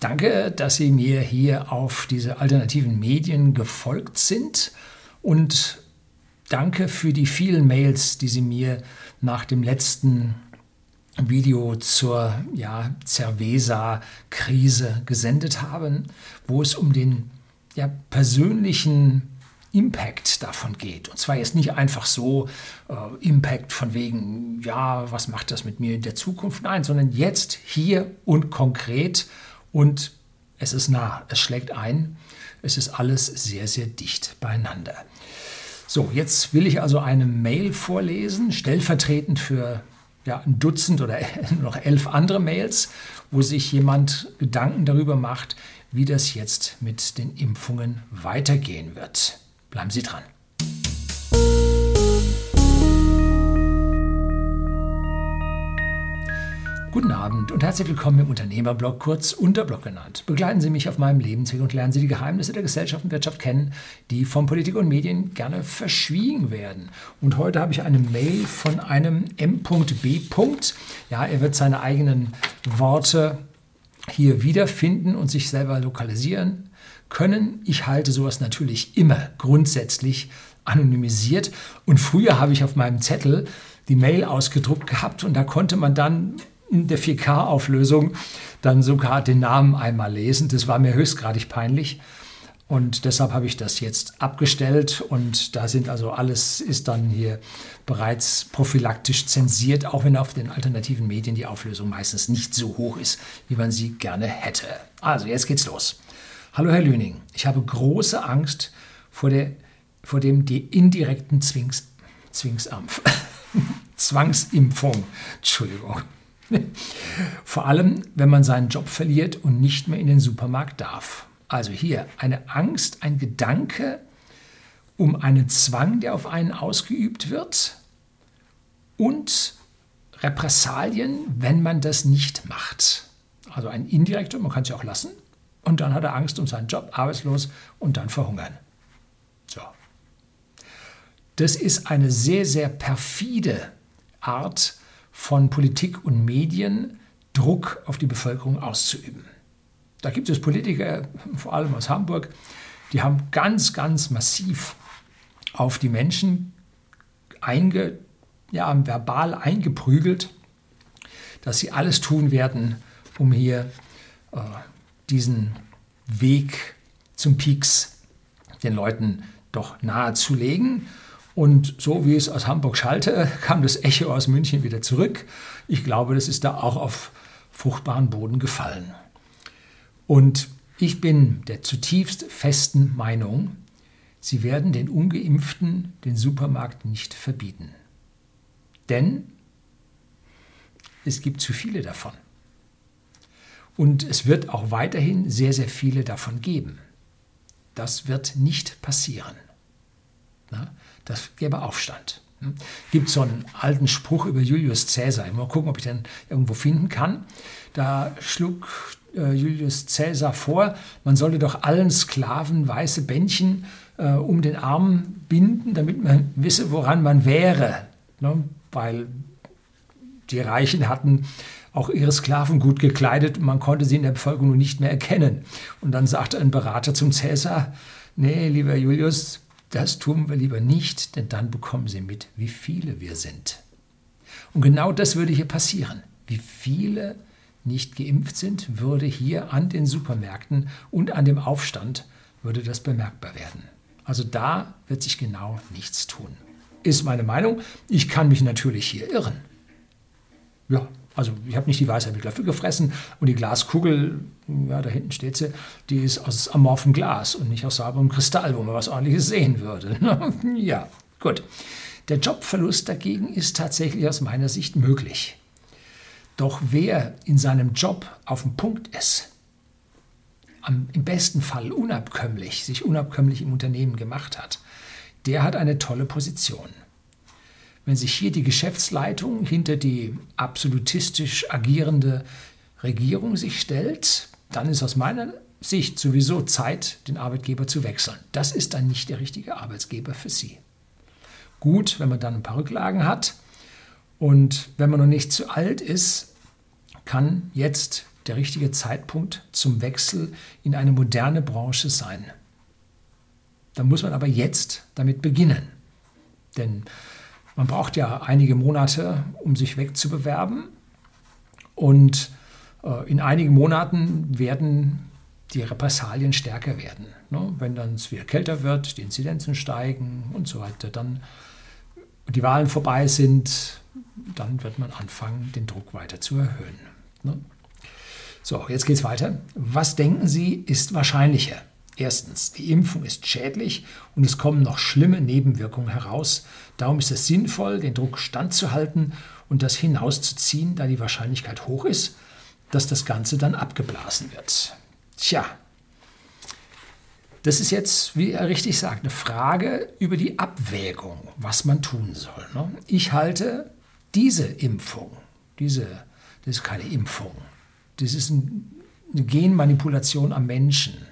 Danke, dass Sie mir hier auf diese alternativen Medien gefolgt sind und danke für die vielen Mails, die Sie mir nach dem letzten Video zur ja, Cerveza-Krise gesendet haben, wo es um den ja, persönlichen Impact davon geht. Und zwar jetzt nicht einfach so äh, Impact von wegen, ja, was macht das mit mir in der Zukunft? Nein, sondern jetzt, hier und konkret und es ist nah, es schlägt ein, es ist alles sehr, sehr dicht beieinander. So, jetzt will ich also eine Mail vorlesen, stellvertretend für ja, ein Dutzend oder noch elf andere Mails, wo sich jemand Gedanken darüber macht, wie das jetzt mit den Impfungen weitergehen wird. Bleiben Sie dran. Guten Abend und herzlich willkommen im Unternehmerblog, kurz Unterblog genannt. Begleiten Sie mich auf meinem Lebensweg und lernen Sie die Geheimnisse der Gesellschaft und Wirtschaft kennen, die von Politik und Medien gerne verschwiegen werden. Und heute habe ich eine Mail von einem M.B. Ja, er wird seine eigenen Worte hier wiederfinden und sich selber lokalisieren können. Ich halte sowas natürlich immer grundsätzlich anonymisiert. Und früher habe ich auf meinem Zettel die Mail ausgedruckt gehabt und da konnte man dann in der 4K-Auflösung dann sogar den Namen einmal lesen. Das war mir höchstgradig peinlich. Und deshalb habe ich das jetzt abgestellt und da sind also alles ist dann hier bereits prophylaktisch zensiert, auch wenn auf den alternativen Medien die Auflösung meistens nicht so hoch ist, wie man sie gerne hätte. Also jetzt geht's los. Hallo Herr Lüning, ich habe große Angst vor, der, vor dem die indirekten Zwings, Zwingsampf, Zwangsimpfung. Entschuldigung. Vor allem, wenn man seinen Job verliert und nicht mehr in den Supermarkt darf. Also hier eine Angst, ein Gedanke um einen Zwang, der auf einen ausgeübt wird und Repressalien, wenn man das nicht macht. Also ein indirekter, man kann es ja auch lassen. Und dann hat er Angst um seinen Job, arbeitslos und dann verhungern. So. Das ist eine sehr, sehr perfide Art von Politik und Medien, Druck auf die Bevölkerung auszuüben. Da gibt es Politiker, vor allem aus Hamburg, die haben ganz, ganz massiv auf die Menschen einge, ja, verbal eingeprügelt, dass sie alles tun werden, um hier äh, diesen Weg zum Peaks den Leuten doch nahezulegen. Und so wie es aus Hamburg schallte, kam das Echo aus München wieder zurück. Ich glaube, das ist da auch auf fruchtbaren Boden gefallen. Und ich bin der zutiefst festen Meinung, sie werden den ungeimpften den Supermarkt nicht verbieten. Denn es gibt zu viele davon. Und es wird auch weiterhin sehr, sehr viele davon geben. Das wird nicht passieren. Na, das gäbe Aufstand. Hm? Gibt so einen alten Spruch über Julius Caesar. Mal gucken, ob ich den irgendwo finden kann. Da schlug äh, Julius Caesar vor, man solle doch allen Sklaven weiße Bändchen äh, um den Arm binden, damit man wisse, woran man wäre. Ne? Weil die Reichen hatten auch ihre Sklaven gut gekleidet und man konnte sie in der Bevölkerung nicht mehr erkennen. Und dann sagte ein Berater zum Cäsar, nee, lieber Julius, das tun wir lieber nicht, denn dann bekommen sie mit, wie viele wir sind. Und genau das würde hier passieren. Wie viele nicht geimpft sind, würde hier an den Supermärkten und an dem Aufstand würde das bemerkbar werden. Also da wird sich genau nichts tun. Ist meine Meinung. Ich kann mich natürlich hier irren. Ja, also ich habe nicht die Weisheit mit Löffel gefressen und die Glaskugel, ja, da hinten steht sie, die ist aus amorphem Glas und nicht aus sauberem Kristall, wo man was ordentliches sehen würde. ja, gut. Der Jobverlust dagegen ist tatsächlich aus meiner Sicht möglich. Doch wer in seinem Job auf dem Punkt ist, am, im besten Fall unabkömmlich, sich unabkömmlich im Unternehmen gemacht hat, der hat eine tolle Position. Wenn sich hier die Geschäftsleitung hinter die absolutistisch agierende Regierung sich stellt, dann ist aus meiner Sicht sowieso Zeit, den Arbeitgeber zu wechseln. Das ist dann nicht der richtige Arbeitsgeber für Sie. Gut, wenn man dann ein paar Rücklagen hat und wenn man noch nicht zu alt ist, kann jetzt der richtige Zeitpunkt zum Wechsel in eine moderne Branche sein. Da muss man aber jetzt damit beginnen. Denn man braucht ja einige Monate, um sich wegzubewerben. Und äh, in einigen Monaten werden die Repressalien stärker werden. Ne? Wenn dann es wieder kälter wird, die Inzidenzen steigen und so weiter, dann die Wahlen vorbei sind, dann wird man anfangen, den Druck weiter zu erhöhen. Ne? So, jetzt geht es weiter. Was denken Sie, ist wahrscheinlicher? Erstens, die Impfung ist schädlich und es kommen noch schlimme Nebenwirkungen heraus. Darum ist es sinnvoll, den Druck standzuhalten und das hinauszuziehen, da die Wahrscheinlichkeit hoch ist, dass das Ganze dann abgeblasen wird. Tja, das ist jetzt, wie er richtig sagt, eine Frage über die Abwägung, was man tun soll. Ne? Ich halte diese Impfung, diese, das ist keine Impfung, das ist eine Genmanipulation am Menschen.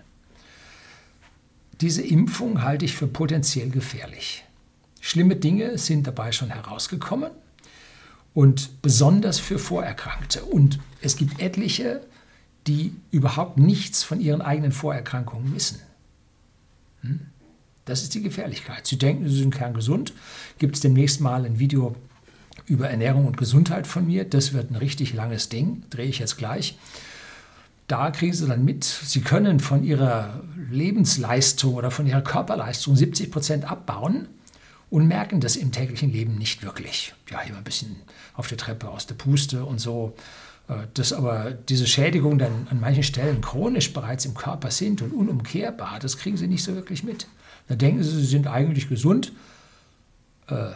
Diese Impfung halte ich für potenziell gefährlich. Schlimme Dinge sind dabei schon herausgekommen und besonders für Vorerkrankte. Und es gibt etliche, die überhaupt nichts von ihren eigenen Vorerkrankungen wissen. Hm? Das ist die Gefährlichkeit. Sie denken, sie sind kerngesund. Gibt es demnächst mal ein Video über Ernährung und Gesundheit von mir. Das wird ein richtig langes Ding, drehe ich jetzt gleich. Da kriegen Sie dann mit, Sie können von Ihrer Lebensleistung oder von Ihrer Körperleistung 70 Prozent abbauen und merken das im täglichen Leben nicht wirklich. Ja, hier ein bisschen auf der Treppe aus der Puste und so. Äh, dass aber diese Schädigungen dann an manchen Stellen chronisch bereits im Körper sind und unumkehrbar, das kriegen Sie nicht so wirklich mit. Da denken Sie, Sie sind eigentlich gesund. Äh,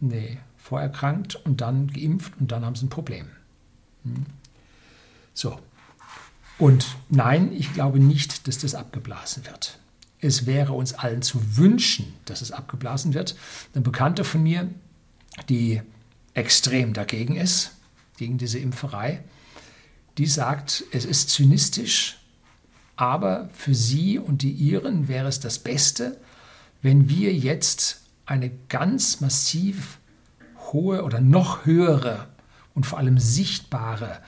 nee, vorerkrankt und dann geimpft und dann haben sie ein Problem. Hm? So. Und nein, ich glaube nicht, dass das abgeblasen wird. Es wäre uns allen zu wünschen, dass es abgeblasen wird. Eine Bekannte von mir, die extrem dagegen ist, gegen diese Impferei, die sagt, es ist zynistisch, aber für sie und die ihren wäre es das Beste, wenn wir jetzt eine ganz massiv hohe oder noch höhere und vor allem sichtbare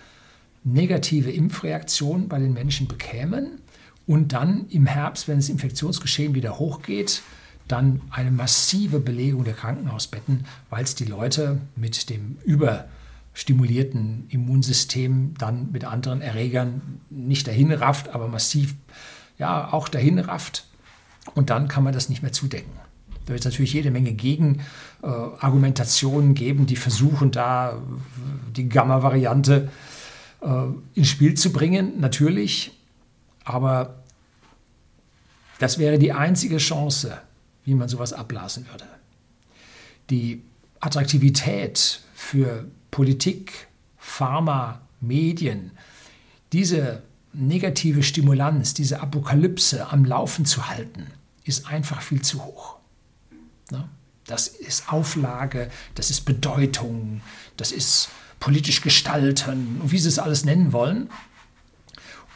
negative Impfreaktion bei den Menschen bekämen und dann im Herbst, wenn das Infektionsgeschehen wieder hochgeht, dann eine massive Belegung der Krankenhausbetten, weil es die Leute mit dem überstimulierten Immunsystem dann mit anderen Erregern nicht dahin rafft, aber massiv ja auch dahin rafft. Und dann kann man das nicht mehr zudecken. Da wird es natürlich jede Menge Gegenargumentationen äh, geben, die versuchen, da die Gamma-Variante äh, ins Spiel zu bringen, natürlich. Aber das wäre die einzige Chance, wie man sowas abblasen würde. Die Attraktivität für Politik, Pharma, Medien, diese negative Stimulanz, diese Apokalypse am Laufen zu halten, ist einfach viel zu hoch. Ne? Das ist Auflage, das ist Bedeutung, das ist politisch gestalten und wie Sie es alles nennen wollen.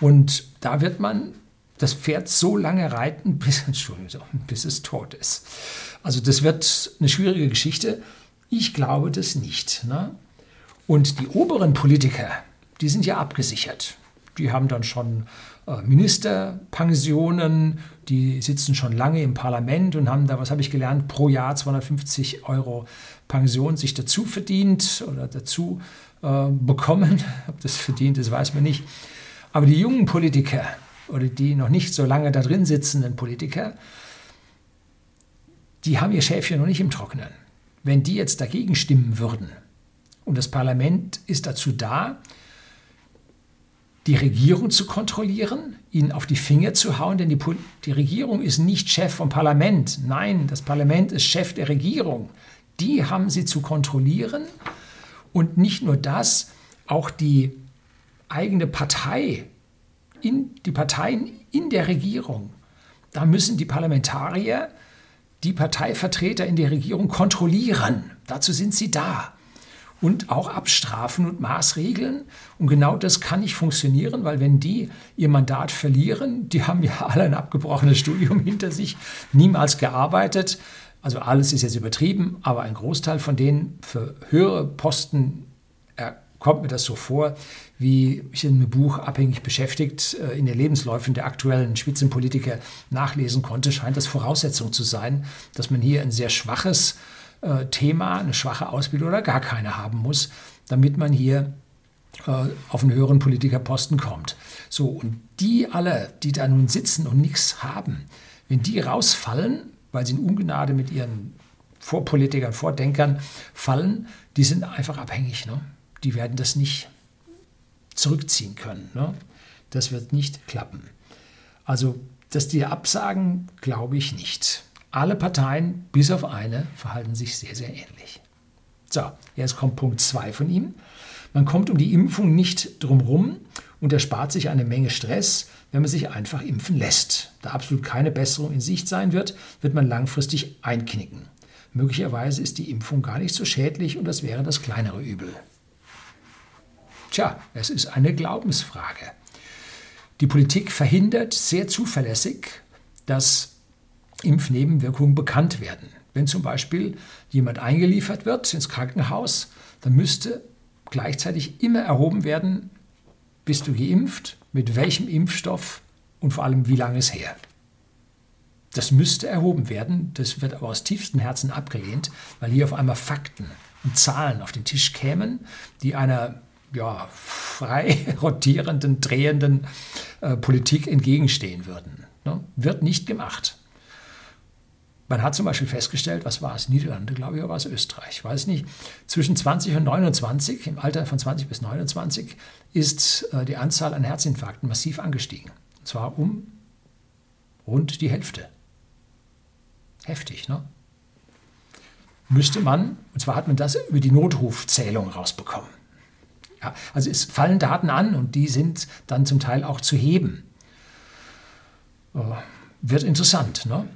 Und da wird man das Pferd so lange reiten, bis, bis es tot ist. Also das wird eine schwierige Geschichte. Ich glaube das nicht. Ne? Und die oberen Politiker, die sind ja abgesichert. Die haben dann schon Ministerpensionen, die sitzen schon lange im Parlament und haben da, was habe ich gelernt, pro Jahr 250 Euro Pension sich dazu verdient oder dazu äh, bekommen. Ob das verdient ist, weiß man nicht. Aber die jungen Politiker oder die noch nicht so lange da drin sitzenden Politiker, die haben ihr Schäfchen noch nicht im Trockenen. Wenn die jetzt dagegen stimmen würden, und das Parlament ist dazu da, die Regierung zu kontrollieren, ihnen auf die Finger zu hauen, denn die, die, Regierung ist nicht Chef vom Parlament. Nein, das Parlament ist Chef der Regierung. Die haben sie zu kontrollieren und nicht nur das, auch die eigene Partei, in, die Parteien in der Regierung. Da müssen die Parlamentarier die Parteivertreter in der Regierung kontrollieren. Dazu sind sie da und auch abstrafen und maßregeln. Und genau das kann nicht funktionieren, weil wenn die ihr Mandat verlieren, die haben ja alle ein abgebrochenes Studium hinter sich, niemals gearbeitet. Also alles ist jetzt übertrieben, aber ein Großteil von denen für höhere Posten kommt mir das so vor, wie ich in einem Buch abhängig beschäftigt äh, in den Lebensläufen der aktuellen Spitzenpolitiker nachlesen konnte, scheint das Voraussetzung zu sein, dass man hier ein sehr schwaches äh, Thema, eine schwache Ausbildung oder gar keine haben muss, damit man hier äh, auf einen höheren Politikerposten kommt. So, und die alle, die da nun sitzen und nichts haben, wenn die rausfallen, weil sie in Ungnade mit ihren Vorpolitikern, Vordenkern fallen, die sind einfach abhängig. Ne? Die werden das nicht zurückziehen können. Ne? Das wird nicht klappen. Also, dass die absagen, glaube ich nicht. Alle Parteien, bis auf eine, verhalten sich sehr, sehr ähnlich. So, jetzt kommt Punkt 2 von ihm. Man kommt um die Impfung nicht drumherum und erspart sich eine Menge Stress, wenn man sich einfach impfen lässt. Da absolut keine Besserung in Sicht sein wird, wird man langfristig einknicken. Möglicherweise ist die Impfung gar nicht so schädlich und das wäre das kleinere Übel. Tja, es ist eine Glaubensfrage. Die Politik verhindert sehr zuverlässig, dass Impfnebenwirkungen bekannt werden. Wenn zum Beispiel jemand eingeliefert wird ins Krankenhaus, dann müsste gleichzeitig immer erhoben werden, bist du geimpft, mit welchem Impfstoff und vor allem wie lange es her. Das müsste erhoben werden, das wird aber aus tiefstem Herzen abgelehnt, weil hier auf einmal Fakten und Zahlen auf den Tisch kämen, die einer ja, frei rotierenden, drehenden äh, Politik entgegenstehen würden. Ne? Wird nicht gemacht. Man hat zum Beispiel festgestellt, was war es, Niederlande, glaube ich, oder war es Österreich, ich weiß nicht, zwischen 20 und 29, im Alter von 20 bis 29, ist äh, die Anzahl an Herzinfarkten massiv angestiegen. Und zwar um rund die Hälfte. Heftig, ne? Müsste man, und zwar hat man das über die Notrufzählung rausbekommen. Ja, also es fallen Daten an und die sind dann zum Teil auch zu heben. Äh, wird interessant, ne?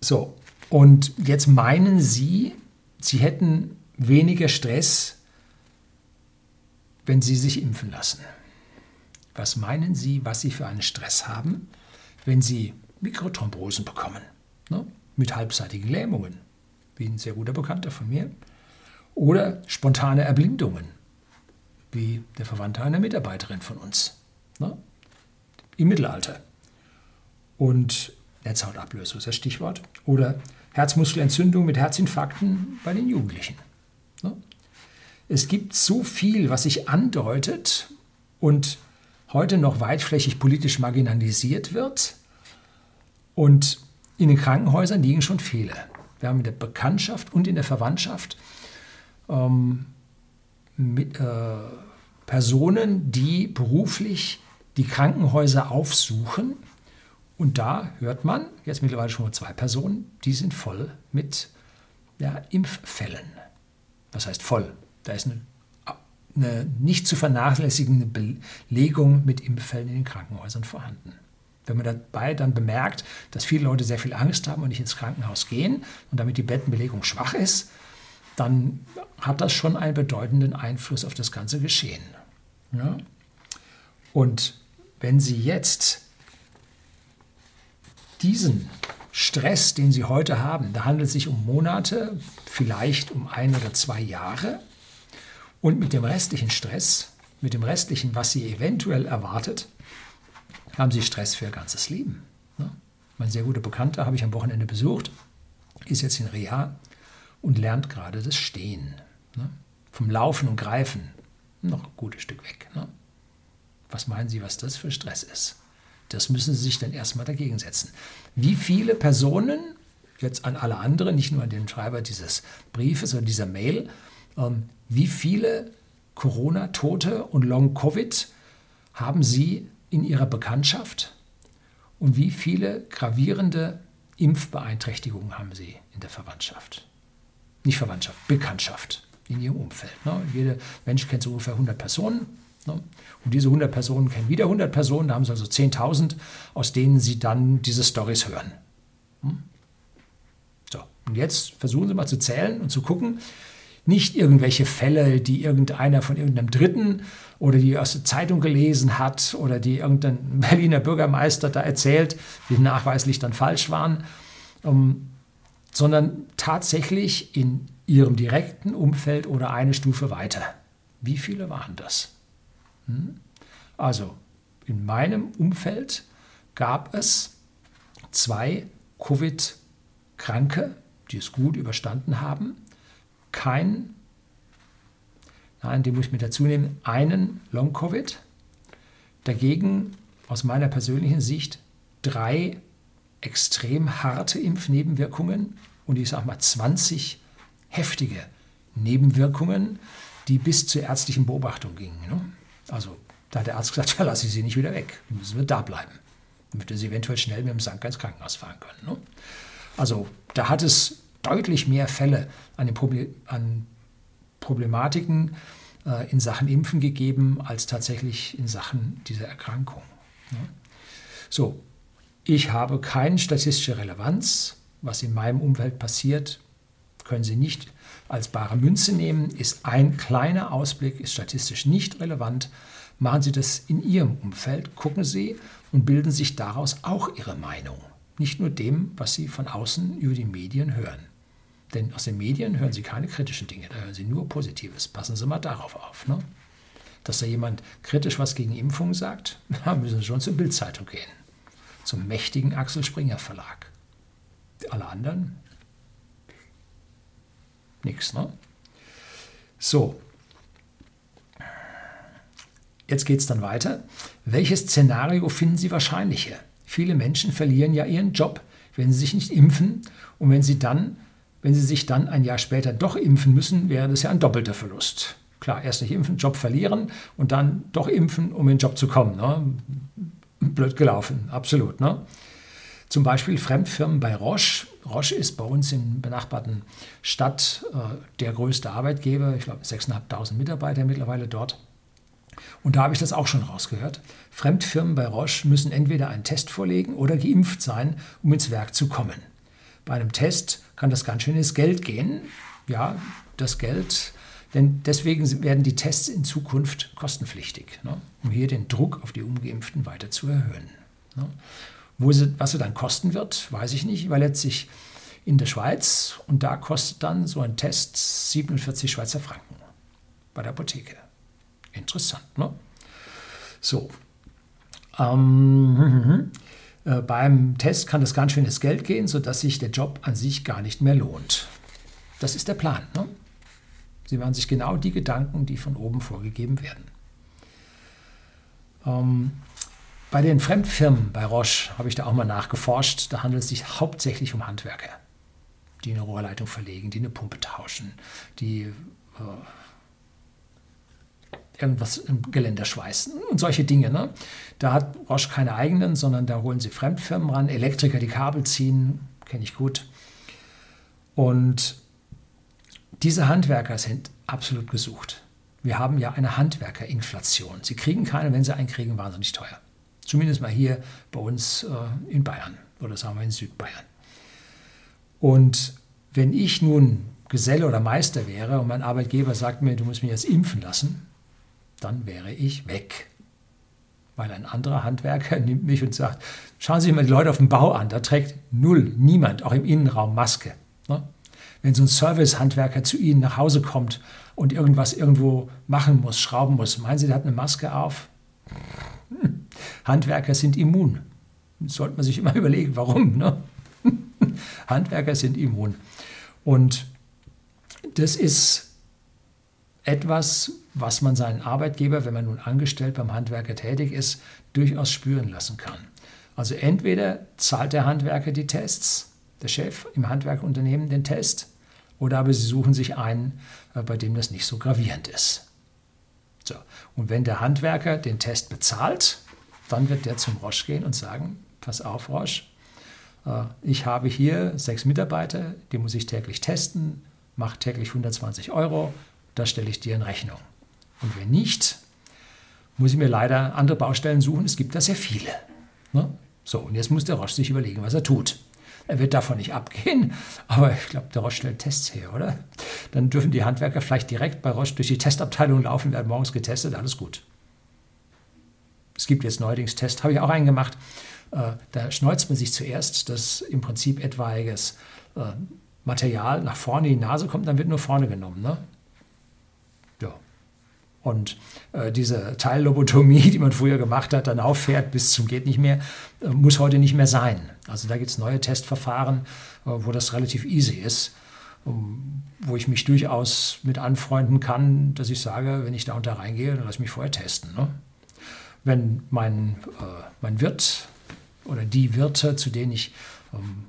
So, und jetzt meinen Sie, Sie hätten weniger Stress, wenn Sie sich impfen lassen. Was meinen Sie, was Sie für einen Stress haben, wenn Sie Mikrothrombosen bekommen? Ne? Mit halbseitigen Lähmungen, wie ein sehr guter Bekannter von mir. Oder spontane Erblindungen, wie der Verwandte einer Mitarbeiterin von uns. Ne? Im Mittelalter. Und Netzhautablösung ist das Stichwort. Oder Herzmuskelentzündung mit Herzinfarkten bei den Jugendlichen. Ne? Es gibt so viel, was sich andeutet und heute noch weitflächig politisch marginalisiert wird. Und in den Krankenhäusern liegen schon viele. Wir haben in der Bekanntschaft und in der Verwandtschaft ähm, mit, äh, Personen, die beruflich die Krankenhäuser aufsuchen und da hört man, jetzt mittlerweile schon mal zwei Personen, die sind voll mit ja, Impffällen. Was heißt voll? Da ist eine, eine nicht zu vernachlässigende Belegung mit Impffällen in den Krankenhäusern vorhanden. Wenn man dabei dann bemerkt, dass viele Leute sehr viel Angst haben und nicht ins Krankenhaus gehen und damit die Bettenbelegung schwach ist, dann hat das schon einen bedeutenden Einfluss auf das ganze Geschehen. Ja? Und wenn Sie jetzt diesen Stress, den Sie heute haben, da handelt es sich um Monate, vielleicht um ein oder zwei Jahre. Und mit dem restlichen Stress, mit dem restlichen, was Sie eventuell erwartet, haben Sie Stress für Ihr ganzes Leben. Ne? Mein sehr guter Bekannter habe ich am Wochenende besucht, ist jetzt in Reha und lernt gerade das Stehen. Ne? Vom Laufen und Greifen noch ein gutes Stück weg. Ne? Was meinen Sie, was das für Stress ist? Das müssen Sie sich dann erstmal dagegen setzen. Wie viele Personen, jetzt an alle anderen, nicht nur an den Schreiber dieses Briefes oder dieser Mail, ähm, wie viele Corona-Tote und Long-Covid haben Sie in Ihrer Bekanntschaft? Und wie viele gravierende Impfbeeinträchtigungen haben Sie in der Verwandtschaft? Nicht Verwandtschaft, Bekanntschaft in Ihrem Umfeld. Ne? Jeder Mensch kennt so ungefähr 100 Personen. Ne? Und diese 100 Personen kennen wieder 100 Personen, da haben sie also 10.000, aus denen sie dann diese Stories hören. Hm? So, und jetzt versuchen Sie mal zu zählen und zu gucken, nicht irgendwelche Fälle, die irgendeiner von irgendeinem Dritten oder die aus der Zeitung gelesen hat oder die irgendein Berliner Bürgermeister da erzählt, die nachweislich dann falsch waren, ähm, sondern tatsächlich in ihrem direkten Umfeld oder eine Stufe weiter. Wie viele waren das? Hm? Also in meinem Umfeld gab es zwei Covid-Kranke, die es gut überstanden haben, kein, nein, den muss ich mit dazu nehmen, einen Long-Covid, dagegen aus meiner persönlichen Sicht drei extrem harte Impfnebenwirkungen und ich sage mal 20 heftige Nebenwirkungen, die bis zur ärztlichen Beobachtung gingen. Ne? Also da hat der Arzt gesagt, ja, lasse ich Sie nicht wieder weg, müssen wir da bleiben, damit wir Sie eventuell schnell mit dem Sank ins Krankenhaus fahren können. Ne? Also da hat es deutlich mehr Fälle an, den Proble an Problematiken äh, in Sachen Impfen gegeben, als tatsächlich in Sachen dieser Erkrankung. Ne? So, ich habe keine statistische Relevanz. Was in meinem Umfeld passiert, können Sie nicht als bare Münze nehmen, ist ein kleiner Ausblick, ist statistisch nicht relevant. Machen Sie das in Ihrem Umfeld, gucken Sie und bilden sich daraus auch Ihre Meinung. Nicht nur dem, was Sie von außen über die Medien hören. Denn aus den Medien hören Sie keine kritischen Dinge, da hören Sie nur Positives. Passen Sie mal darauf auf. Ne? Dass da jemand kritisch was gegen Impfungen sagt, da müssen Sie schon zur Bildzeitung gehen. Zum mächtigen Axel Springer Verlag. Alle anderen? Nix, ne? So. Jetzt geht es dann weiter. Welches Szenario finden Sie wahrscheinlicher? Viele Menschen verlieren ja ihren Job, wenn sie sich nicht impfen und wenn sie dann wenn sie sich dann ein Jahr später doch impfen müssen, wäre das ja ein doppelter Verlust. Klar, erst nicht impfen, Job verlieren und dann doch impfen, um in den Job zu kommen. Ne? Blöd gelaufen, absolut. Ne? Zum Beispiel Fremdfirmen bei Roche. Roche ist bei uns in benachbarten Stadt äh, der größte Arbeitgeber. Ich glaube, 6.500 Mitarbeiter mittlerweile dort. Und da habe ich das auch schon rausgehört. Fremdfirmen bei Roche müssen entweder einen Test vorlegen oder geimpft sein, um ins Werk zu kommen. Bei einem Test kann das ganz schön ins Geld gehen. Ja, das Geld, denn deswegen werden die Tests in Zukunft kostenpflichtig, ne, um hier den Druck auf die Ungeimpften weiter zu erhöhen. Ne. Wo sie, was sie dann kosten wird, weiß ich nicht, weil letztlich in der Schweiz und da kostet dann so ein Test 47 Schweizer Franken bei der Apotheke. Interessant, ne? So. Ähm, äh, beim Test kann das ganz schön ins Geld gehen, sodass sich der Job an sich gar nicht mehr lohnt. Das ist der Plan. Ne? Sie machen sich genau die Gedanken, die von oben vorgegeben werden. Ähm, bei den Fremdfirmen bei Roche habe ich da auch mal nachgeforscht. Da handelt es sich hauptsächlich um Handwerker, die eine Rohrleitung verlegen, die eine Pumpe tauschen, die äh, irgendwas im Geländer schweißen und solche Dinge. Ne? Da hat Roche keine eigenen, sondern da holen sie Fremdfirmen ran, Elektriker, die Kabel ziehen, kenne ich gut. Und diese Handwerker sind absolut gesucht. Wir haben ja eine Handwerkerinflation. Sie kriegen keine, wenn sie einen kriegen, wahnsinnig teuer. Zumindest mal hier bei uns äh, in Bayern oder sagen wir in Südbayern. Und wenn ich nun Geselle oder Meister wäre und mein Arbeitgeber sagt mir, du musst mich jetzt impfen lassen, dann wäre ich weg. Weil ein anderer Handwerker nimmt mich und sagt, schauen Sie sich mal die Leute auf dem Bau an, da trägt null, niemand, auch im Innenraum Maske. Ne? Wenn so ein Service-Handwerker zu Ihnen nach Hause kommt und irgendwas irgendwo machen muss, schrauben muss, meinen Sie, der hat eine Maske auf? Hm. Handwerker sind immun. Das sollte man sich immer überlegen, warum. Ne? Handwerker sind immun. Und das ist etwas, was man seinen Arbeitgeber, wenn man nun angestellt beim Handwerker tätig ist, durchaus spüren lassen kann. Also entweder zahlt der Handwerker die Tests, der Chef im Handwerkunternehmen den Test, oder aber sie suchen sich einen, äh, bei dem das nicht so gravierend ist. So. Und wenn der Handwerker den Test bezahlt, dann wird der zum Roche gehen und sagen, pass auf Roche, äh, ich habe hier sechs Mitarbeiter, die muss ich täglich testen, macht täglich 120 Euro, das stelle ich dir in Rechnung. Und wenn nicht, muss ich mir leider andere Baustellen suchen. Es gibt da sehr viele. Ne? So, und jetzt muss der Roche sich überlegen, was er tut. Er wird davon nicht abgehen, aber ich glaube, der Roche stellt Tests her, oder? Dann dürfen die Handwerker vielleicht direkt bei Roche durch die Testabteilung laufen, werden morgens getestet, alles gut. Es gibt jetzt neuerdings Tests, habe ich auch einen gemacht. Äh, da schneuzt man sich zuerst, dass im Prinzip etwaiges äh, Material nach vorne in die Nase kommt, dann wird nur vorne genommen. Ne? Und äh, diese Teillobotomie, die man früher gemacht hat, dann auffährt bis zum geht nicht mehr, äh, muss heute nicht mehr sein. Also da gibt es neue Testverfahren, äh, wo das relativ easy ist, um, wo ich mich durchaus mit anfreunden kann, dass ich sage, wenn ich da unter reingehe, dann lass mich vorher testen. Ne? Wenn mein, äh, mein Wirt oder die Wirte, zu denen ich ähm,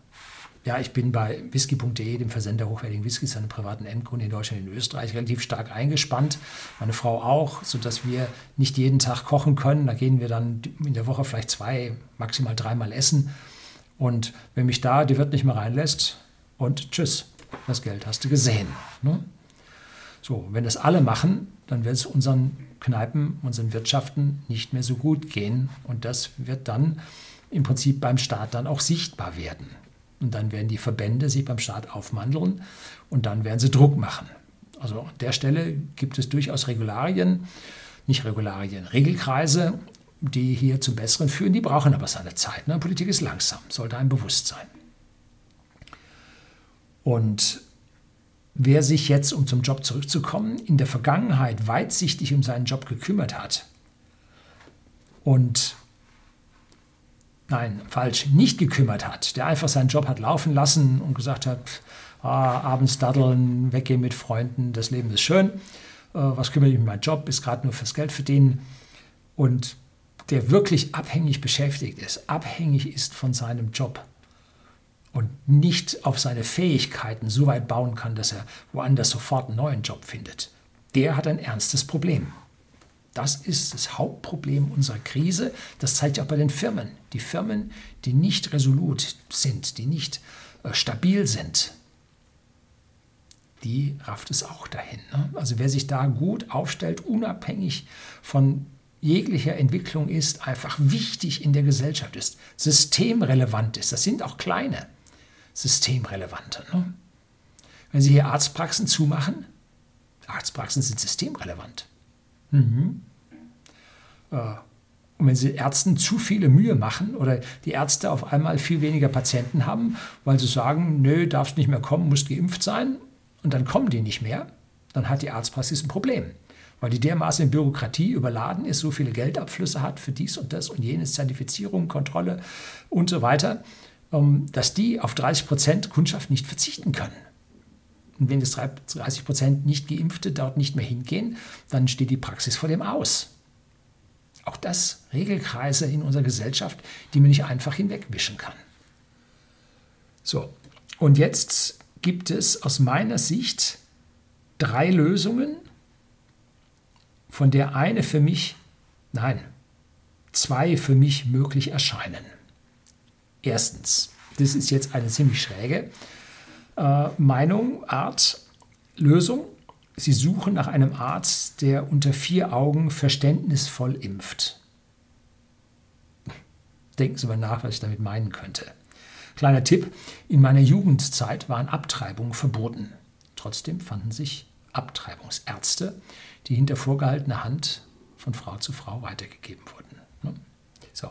ja, ich bin bei whisky.de, dem Versender hochwertigen Whiskys, einem privaten Endkunden in Deutschland und in Österreich, relativ stark eingespannt. Meine Frau auch, sodass wir nicht jeden Tag kochen können. Da gehen wir dann in der Woche vielleicht zwei, maximal dreimal essen. Und wenn mich da die Wirt nicht mehr reinlässt, und tschüss, das Geld hast du gesehen. Ne? So, wenn das alle machen, dann wird es unseren Kneipen, unseren Wirtschaften nicht mehr so gut gehen. Und das wird dann im Prinzip beim Staat dann auch sichtbar werden. Und dann werden die Verbände sich beim Staat aufmandeln und dann werden sie Druck machen. Also an der Stelle gibt es durchaus Regularien, nicht Regularien, Regelkreise, die hier zum Besseren führen. Die brauchen aber seine Zeit. Ne? Politik ist langsam, sollte einem bewusst sein. Und wer sich jetzt, um zum Job zurückzukommen, in der Vergangenheit weitsichtig um seinen Job gekümmert hat und nein, falsch, nicht gekümmert hat, der einfach seinen Job hat laufen lassen und gesagt hat, ah, abends daddeln, weggehen mit Freunden, das Leben ist schön, äh, was kümmere ich mich um meinen Job, ist gerade nur fürs Geld verdienen. Und der wirklich abhängig beschäftigt ist, abhängig ist von seinem Job und nicht auf seine Fähigkeiten so weit bauen kann, dass er woanders sofort einen neuen Job findet, der hat ein ernstes Problem. Das ist das Hauptproblem unserer Krise. Das zeigt auch bei den Firmen. Die Firmen, die nicht resolut sind, die nicht äh, stabil sind, die rafft es auch dahin. Ne? Also wer sich da gut aufstellt, unabhängig von jeglicher Entwicklung ist, einfach wichtig in der Gesellschaft ist, systemrelevant ist. Das sind auch kleine systemrelevante. Ne? Wenn Sie hier Arztpraxen zumachen, Arztpraxen sind systemrelevant. Mhm. Äh, und wenn Sie Ärzten zu viele Mühe machen oder die Ärzte auf einmal viel weniger Patienten haben, weil sie sagen, nö, darfst nicht mehr kommen, musst geimpft sein, und dann kommen die nicht mehr, dann hat die Arztpraxis ein Problem. Weil die dermaßen in Bürokratie überladen ist, so viele Geldabflüsse hat für dies und das und jenes, Zertifizierung, Kontrolle und so weiter, ähm, dass die auf 30 Prozent Kundschaft nicht verzichten können. Und wenn jetzt 30 Prozent nicht Geimpfte dort nicht mehr hingehen, dann steht die Praxis vor dem aus. Auch das Regelkreise in unserer Gesellschaft, die man nicht einfach hinwegwischen kann. So, und jetzt gibt es aus meiner Sicht drei Lösungen, von der eine für mich, nein, zwei für mich möglich erscheinen. Erstens, das ist jetzt eine ziemlich schräge, äh, Meinung, Art, Lösung. Sie suchen nach einem Arzt, der unter vier Augen verständnisvoll impft. Denken Sie mal nach, was ich damit meinen könnte. Kleiner Tipp, in meiner Jugendzeit waren Abtreibungen verboten. Trotzdem fanden sich Abtreibungsärzte, die hinter vorgehaltener Hand von Frau zu Frau weitergegeben wurden. Ne? So.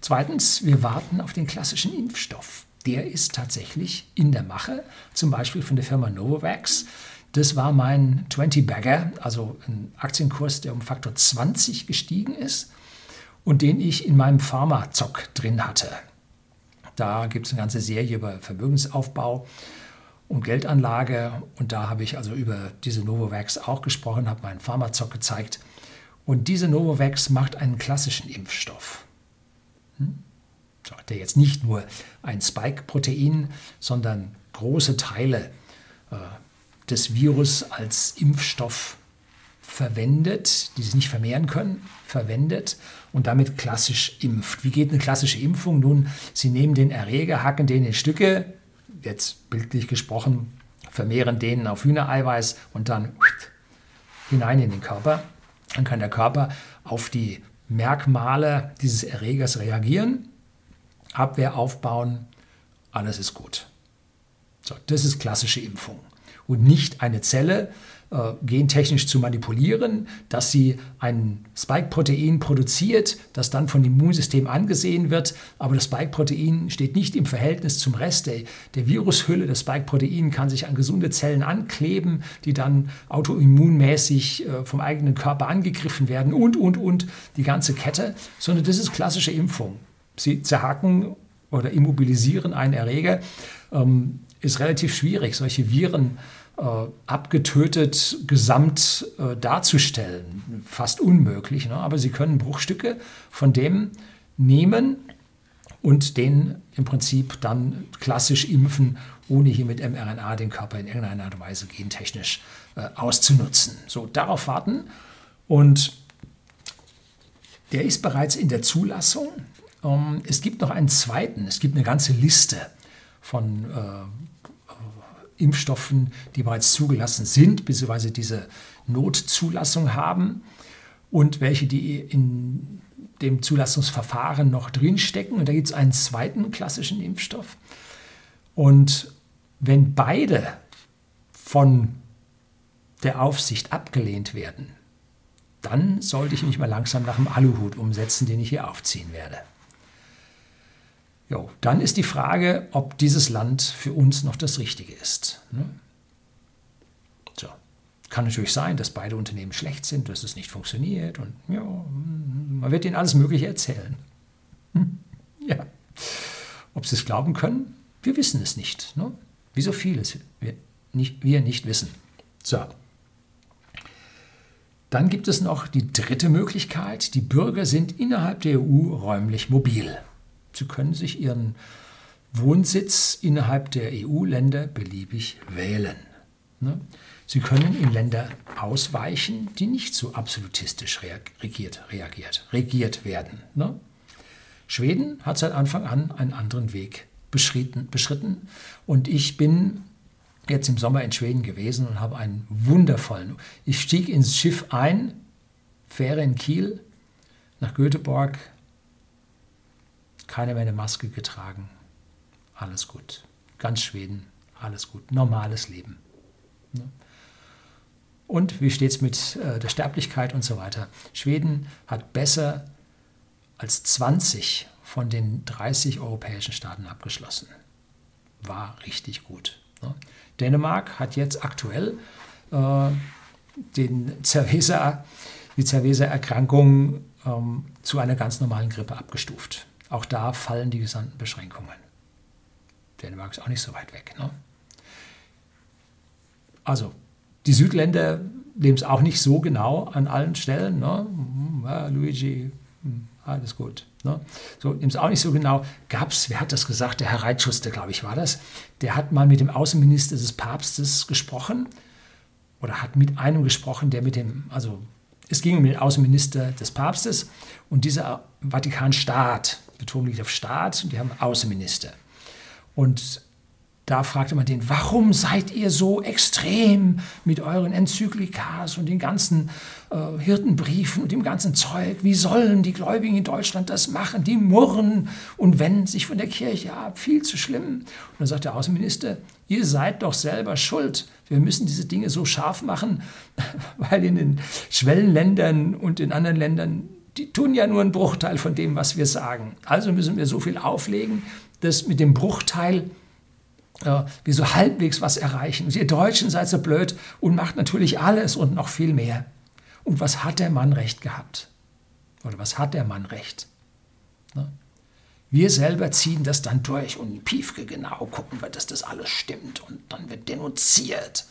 Zweitens, wir warten auf den klassischen Impfstoff der ist tatsächlich in der Mache, zum Beispiel von der Firma Novavax. Das war mein 20-Bagger, also ein Aktienkurs, der um Faktor 20 gestiegen ist und den ich in meinem Pharma-Zock drin hatte. Da gibt es eine ganze Serie über Vermögensaufbau und Geldanlage und da habe ich also über diese Novavax auch gesprochen, habe meinen Pharma-Zock gezeigt. Und diese Novavax macht einen klassischen Impfstoff. Der jetzt nicht nur ein Spike-Protein, sondern große Teile äh, des Virus als Impfstoff verwendet, die sich nicht vermehren können, verwendet und damit klassisch impft. Wie geht eine klassische Impfung? Nun, Sie nehmen den Erreger, hacken den in Stücke, jetzt bildlich gesprochen, vermehren den auf Hühnereiweiß und dann hinein in den Körper. Dann kann der Körper auf die Merkmale dieses Erregers reagieren Abwehr aufbauen, alles ist gut. So, das ist klassische Impfung. Und nicht eine Zelle äh, gentechnisch zu manipulieren, dass sie ein Spike-Protein produziert, das dann von dem Immunsystem angesehen wird. Aber das Spike-Protein steht nicht im Verhältnis zum Rest. Der, der Virushülle des Spike-Protein kann sich an gesunde Zellen ankleben, die dann autoimmunmäßig äh, vom eigenen Körper angegriffen werden und, und, und, die ganze Kette. Sondern das ist klassische Impfung. Sie zerhacken oder immobilisieren einen Erreger. Ähm, ist relativ schwierig, solche Viren äh, abgetötet gesamt äh, darzustellen. Fast unmöglich. Ne? Aber sie können Bruchstücke von dem nehmen und den im Prinzip dann klassisch impfen, ohne hier mit mRNA den Körper in irgendeiner Art und Weise gentechnisch äh, auszunutzen. So, darauf warten. Und der ist bereits in der Zulassung. Ähm, es gibt noch einen zweiten, es gibt eine ganze Liste von äh, Impfstoffen, die bereits zugelassen sind, beziehungsweise diese Notzulassung haben und welche, die in dem Zulassungsverfahren noch drinstecken. Und da gibt es einen zweiten klassischen Impfstoff. Und wenn beide von der Aufsicht abgelehnt werden, dann sollte ich mich mal langsam nach dem Aluhut umsetzen, den ich hier aufziehen werde. Jo, dann ist die Frage, ob dieses Land für uns noch das Richtige ist. Ne? So. Kann natürlich sein, dass beide Unternehmen schlecht sind, dass es nicht funktioniert und ja, man wird ihnen alles Mögliche erzählen. Hm? Ja. Ob sie es glauben können, wir wissen es nicht. Ne? Wie so vieles wir nicht, wir nicht wissen. So. Dann gibt es noch die dritte Möglichkeit. Die Bürger sind innerhalb der EU räumlich mobil. Sie können sich Ihren Wohnsitz innerhalb der EU-Länder beliebig wählen. Ne? Sie können in Länder ausweichen, die nicht so absolutistisch regiert, reagiert, regiert werden. Ne? Schweden hat seit Anfang an einen anderen Weg beschritten, beschritten. Und ich bin jetzt im Sommer in Schweden gewesen und habe einen wundervollen. Ich stieg ins Schiff ein, Fähre in Kiel, nach Göteborg, keiner mehr eine Maske getragen. Alles gut. Ganz Schweden, alles gut. Normales Leben. Ne? Und wie steht es mit äh, der Sterblichkeit und so weiter? Schweden hat besser als 20 von den 30 europäischen Staaten abgeschlossen. War richtig gut. Ne? Dänemark hat jetzt aktuell äh, den Cerveza, die Cerveza-Erkrankung ähm, zu einer ganz normalen Grippe abgestuft. Auch da fallen die gesamten Beschränkungen. Dänemark ist auch nicht so weit weg. Ne? Also, die Südländer nehmen es auch nicht so genau an allen Stellen. Ne? Ja, Luigi, hm, alles gut. Ne? So, nehmen es auch nicht so genau. Gab es, wer hat das gesagt? Der Herr Reitschuster, glaube ich, war das. Der hat mal mit dem Außenminister des Papstes gesprochen oder hat mit einem gesprochen, der mit dem, also es ging um den Außenminister des Papstes und dieser Vatikanstaat, Betonung liegt auf Staat, und die haben Außenminister. Und da fragte man den, warum seid ihr so extrem mit euren Enzyklikas und den ganzen äh, Hirtenbriefen und dem ganzen Zeug? Wie sollen die Gläubigen in Deutschland das machen? Die murren und wenden sich von der Kirche ab. Viel zu schlimm. Und dann sagt der Außenminister, ihr seid doch selber schuld. Wir müssen diese Dinge so scharf machen, weil in den Schwellenländern und in anderen Ländern die tun ja nur einen Bruchteil von dem, was wir sagen. Also müssen wir so viel auflegen, dass mit dem Bruchteil äh, wir so halbwegs was erreichen. Und ihr Deutschen seid so blöd und macht natürlich alles und noch viel mehr. Und was hat der Mann recht gehabt? Oder was hat der Mann recht? Ne? Wir selber ziehen das dann durch und Piefke genau gucken wir, dass das alles stimmt und dann wird denunziert.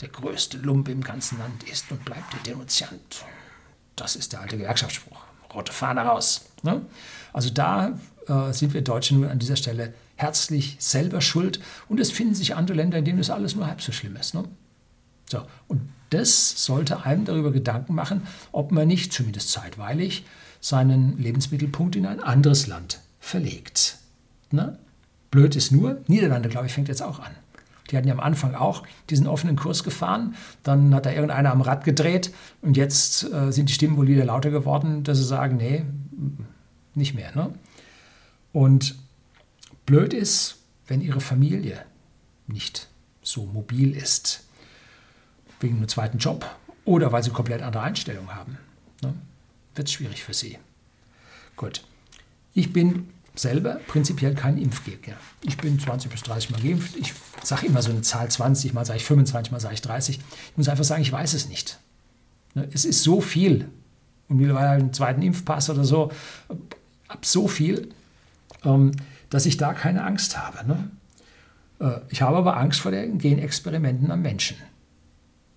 Der größte Lump im ganzen Land ist und bleibt der Denunziant. Das ist der alte Gewerkschaftsspruch. Rote Fahne raus. Ne? Also da äh, sind wir Deutschen nun an dieser Stelle herzlich selber schuld. Und es finden sich andere Länder, in denen das alles nur halb so schlimm ist. Ne? So, und das sollte einem darüber Gedanken machen, ob man nicht, zumindest zeitweilig, seinen Lebensmittelpunkt in ein anderes Land verlegt. Ne? Blöd ist nur, Niederlande, glaube ich, fängt jetzt auch an. Die hatten ja am Anfang auch diesen offenen Kurs gefahren. Dann hat da irgendeiner am Rad gedreht und jetzt äh, sind die Stimmen wohl wieder lauter geworden, dass sie sagen, nee, nicht mehr. Ne? Und blöd ist, wenn ihre Familie nicht so mobil ist. wegen einem zweiten Job oder weil sie komplett andere Einstellungen haben. Ne? Wird schwierig für sie. Gut. Ich bin selber prinzipiell kein Impfgegner. Ich bin 20 bis 30 Mal geimpft. Ich sage immer so eine Zahl 20, mal sage ich 25, mal sage ich 30. Ich muss einfach sagen, ich weiß es nicht. Ne? Es ist so viel. Und mittlerweile einen zweiten Impfpass oder so. Ab so viel, ähm, dass ich da keine Angst habe. Ne? Äh, ich habe aber Angst vor den Genexperimenten am Menschen.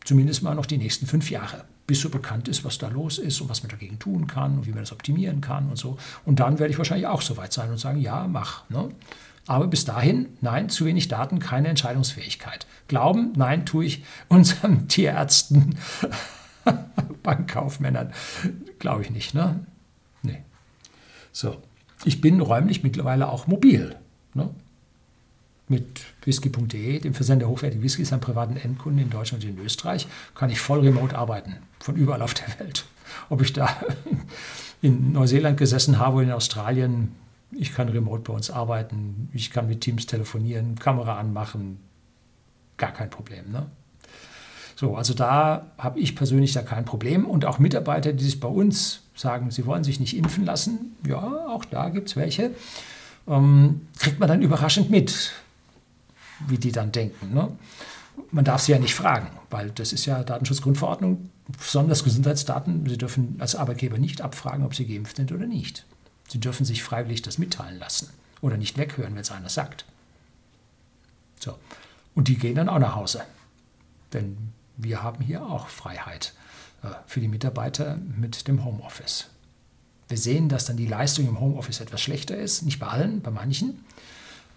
Zumindest mal noch die nächsten fünf Jahre, bis so bekannt ist, was da los ist und was man dagegen tun kann und wie man das optimieren kann und so. Und dann werde ich wahrscheinlich auch so weit sein und sagen, ja, mach. Ne? Aber bis dahin, nein, zu wenig Daten, keine Entscheidungsfähigkeit. Glauben, nein, tue ich unseren Tierärzten, Bankkaufmännern, glaube ich nicht. Ne? Nee. So, ich bin räumlich mittlerweile auch mobil. Ne? Mit whisky.de, dem Versender hochwertiger Whiskys an privaten Endkunden in Deutschland und in Österreich, kann ich voll remote arbeiten, von überall auf der Welt. Ob ich da in Neuseeland gesessen habe oder in Australien, ich kann remote bei uns arbeiten, ich kann mit Teams telefonieren, Kamera anmachen, gar kein Problem. Ne? So, also da habe ich persönlich da kein Problem. Und auch Mitarbeiter, die sich bei uns sagen, sie wollen sich nicht impfen lassen, ja, auch da gibt es welche, ähm, kriegt man dann überraschend mit wie die dann denken. Ne? Man darf sie ja nicht fragen, weil das ist ja Datenschutzgrundverordnung, besonders Gesundheitsdaten. Sie dürfen als Arbeitgeber nicht abfragen, ob sie geimpft sind oder nicht. Sie dürfen sich freiwillig das mitteilen lassen oder nicht weghören, wenn es einer sagt. So. Und die gehen dann auch nach Hause. Denn wir haben hier auch Freiheit äh, für die Mitarbeiter mit dem Homeoffice. Wir sehen, dass dann die Leistung im Homeoffice etwas schlechter ist, nicht bei allen, bei manchen.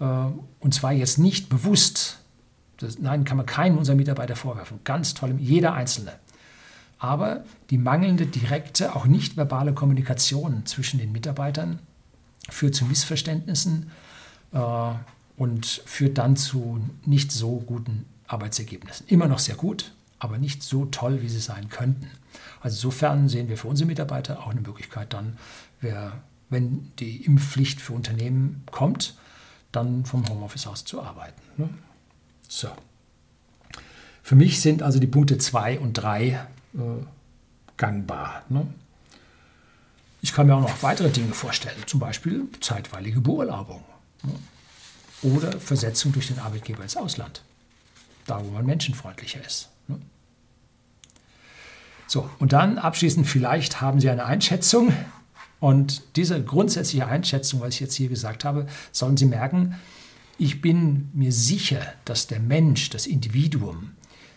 Äh, und zwar jetzt nicht bewusst. Das, nein, kann man keinem unserer Mitarbeiter vorwerfen. Ganz toll, jeder Einzelne. Aber die mangelnde direkte, auch nicht verbale Kommunikation zwischen den Mitarbeitern führt zu Missverständnissen äh, und führt dann zu nicht so guten Arbeitsergebnissen. Immer noch sehr gut, aber nicht so toll, wie sie sein könnten. Also insofern sehen wir für unsere Mitarbeiter auch eine Möglichkeit dann, wer, wenn die Impfpflicht für Unternehmen kommt, dann vom Homeoffice aus zu arbeiten. Ne? So. Für mich sind also die Punkte 2 und 3 äh, gangbar. Ne? Ich kann mir auch noch weitere Dinge vorstellen, zum Beispiel zeitweilige Beurlaubung ne? oder Versetzung durch den Arbeitgeber ins Ausland, da wo man menschenfreundlicher ist. Ne? So, und dann abschließend, vielleicht haben Sie eine Einschätzung, und diese grundsätzliche Einschätzung, was ich jetzt hier gesagt habe, sollen Sie merken, ich bin mir sicher, dass der Mensch, das Individuum,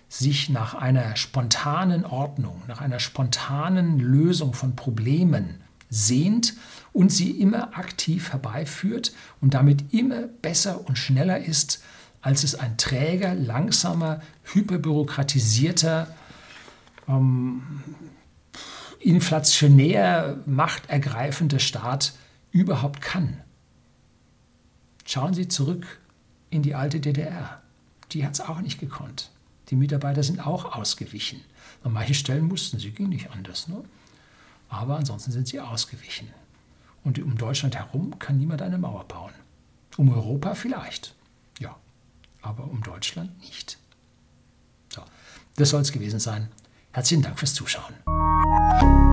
sich nach einer spontanen Ordnung, nach einer spontanen Lösung von Problemen sehnt und sie immer aktiv herbeiführt und damit immer besser und schneller ist, als es ein träger, langsamer, hyperbürokratisierter, ähm, inflationär machtergreifende Staat überhaupt kann. Schauen Sie zurück in die alte DDR. Die hat es auch nicht gekonnt. Die Mitarbeiter sind auch ausgewichen. An manchen Stellen mussten sie, ging nicht anders. Ne? Aber ansonsten sind sie ausgewichen. Und um Deutschland herum kann niemand eine Mauer bauen. Um Europa vielleicht, ja, aber um Deutschland nicht. So, das soll es gewesen sein. Herzlichen Dank fürs Zuschauen. Bye.